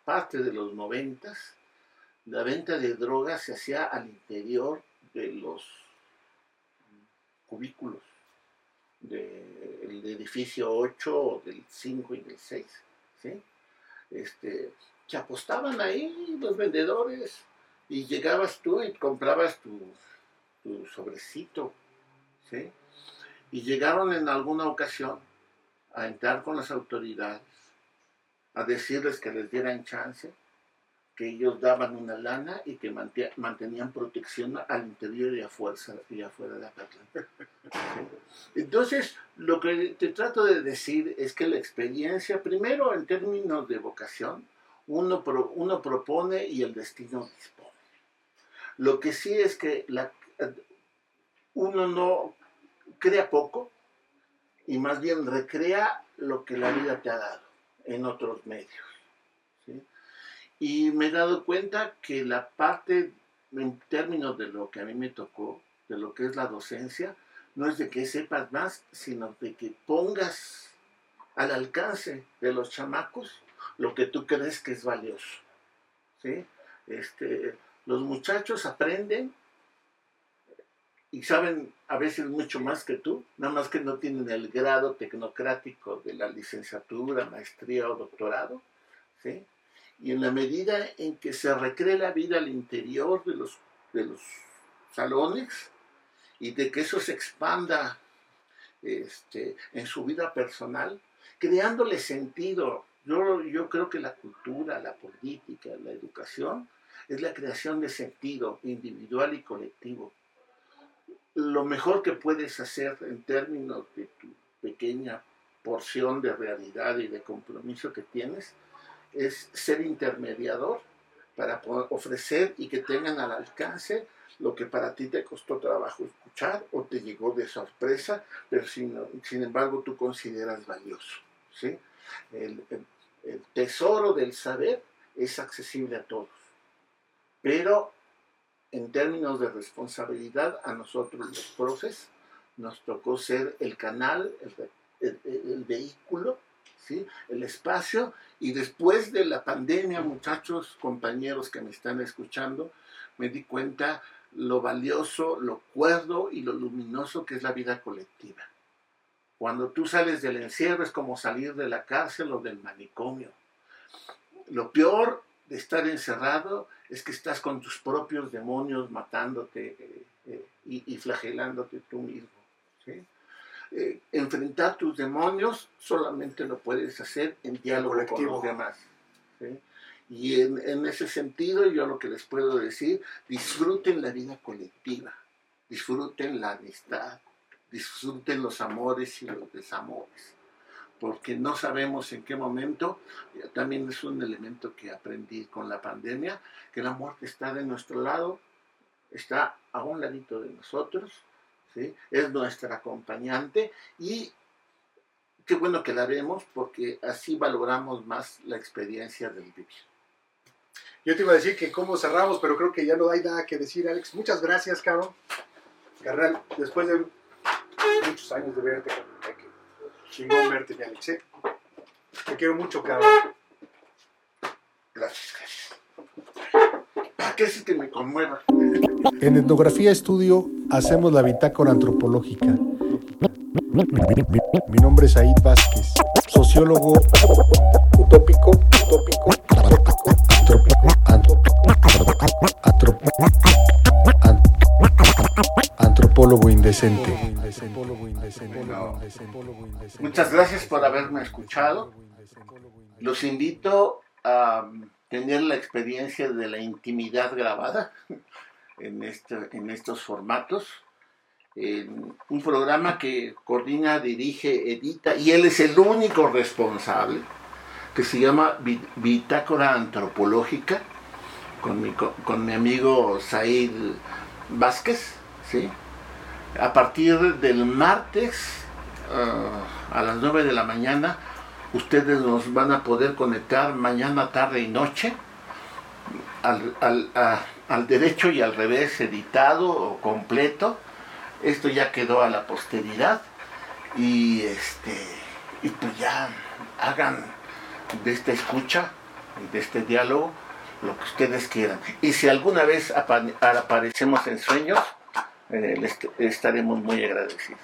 parte de los 90, la venta de drogas se hacía al interior de los cubículos del edificio 8, del 5 y del 6. ¿sí? Este, que apostaban ahí los vendedores y llegabas tú y comprabas tu, tu sobrecito. ¿sí? Y llegaron en alguna ocasión a entrar con las autoridades, a decirles que les dieran chance que ellos daban una lana y que mantenían protección al interior y afuera, y afuera de la patria. Entonces, lo que te trato de decir es que la experiencia, primero en términos de vocación, uno, uno propone y el destino dispone. Lo que sí es que la, uno no crea poco y más bien recrea lo que la vida te ha dado en otros medios. Y me he dado cuenta que la parte, en términos de lo que a mí me tocó, de lo que es la docencia, no es de que sepas más, sino de que pongas al alcance de los chamacos lo que tú crees que es valioso. Este, los muchachos aprenden y saben a veces mucho más que tú, nada más que no tienen el grado tecnocrático de la licenciatura, maestría o doctorado. ¿sí? Y en la medida en que se recree la vida al interior de los, de los salones y de que eso se expanda este, en su vida personal, creándole sentido. Yo, yo creo que la cultura, la política, la educación es la creación de sentido individual y colectivo. Lo mejor que puedes hacer en términos de tu pequeña porción de realidad y de compromiso que tienes es ser intermediador para poder ofrecer y que tengan al alcance lo que para ti te costó trabajo escuchar o te llegó de sorpresa, pero sin, sin embargo tú consideras valioso. ¿sí? El, el tesoro del saber es accesible a todos, pero en términos de responsabilidad a nosotros los profes nos tocó ser el canal, el, el vehículo el espacio. Y después de la pandemia, muchachos, compañeros que me están escuchando, me di cuenta lo valioso, lo cuerdo y lo luminoso que es la vida colectiva. Cuando tú sales del encierro es como salir de la cárcel o del manicomio. Lo peor de estar encerrado es que estás con tus propios demonios matándote eh, eh, y, flagelándote tú mismo. Eh, enfrentar tus demonios solamente lo puedes hacer en diálogo con los demás. Y en, ese sentido yo lo que les puedo decir, disfruten la vida colectiva, disfruten la amistad, disfruten los amores y los desamores, porque no sabemos en qué momento, también es un elemento que aprendí con la pandemia, que la muerte está de nuestro lado, está a un ladito de nosotros, es nuestra acompañante y qué bueno que la vemos porque así valoramos más la experiencia del vivir. Yo te iba a decir que cómo cerramos, pero creo que ya no hay nada que decir, Alex. Muchas gracias, cabrón. Carnal, después de muchos años de verte, que chingón verte, mi Alex. ¿eh? Te quiero mucho, cabrón. Gracias, gracias. ¿Para qué es que me conmueva? En Etnografía Estudio hacemos la bitácora antropológica. Mi nombre es Aid Vázquez, sociólogo utópico, utópico, Muchas gracias por haberme escuchado. Los invito a tener la experiencia de la intimidad grabada en, este, en estos formatos. un programa que coordina, dirige, edita y él es el único responsable, que se llama Bitácora Antropológica, con mi, con mi amigo Said Vázquez. ¿sí? A partir del martes ah, a las 9 de la mañana, ustedes nos van a poder conectar mañana, tarde y noche al, al, derecho y al revés editado o completo. Esto ya quedó a la posteridad y este y pues ya hagan de esta escucha, de este diálogo, lo que ustedes quieran. Y si alguna vez aparecemos en sueños, eh, estaremos muy agradecidos.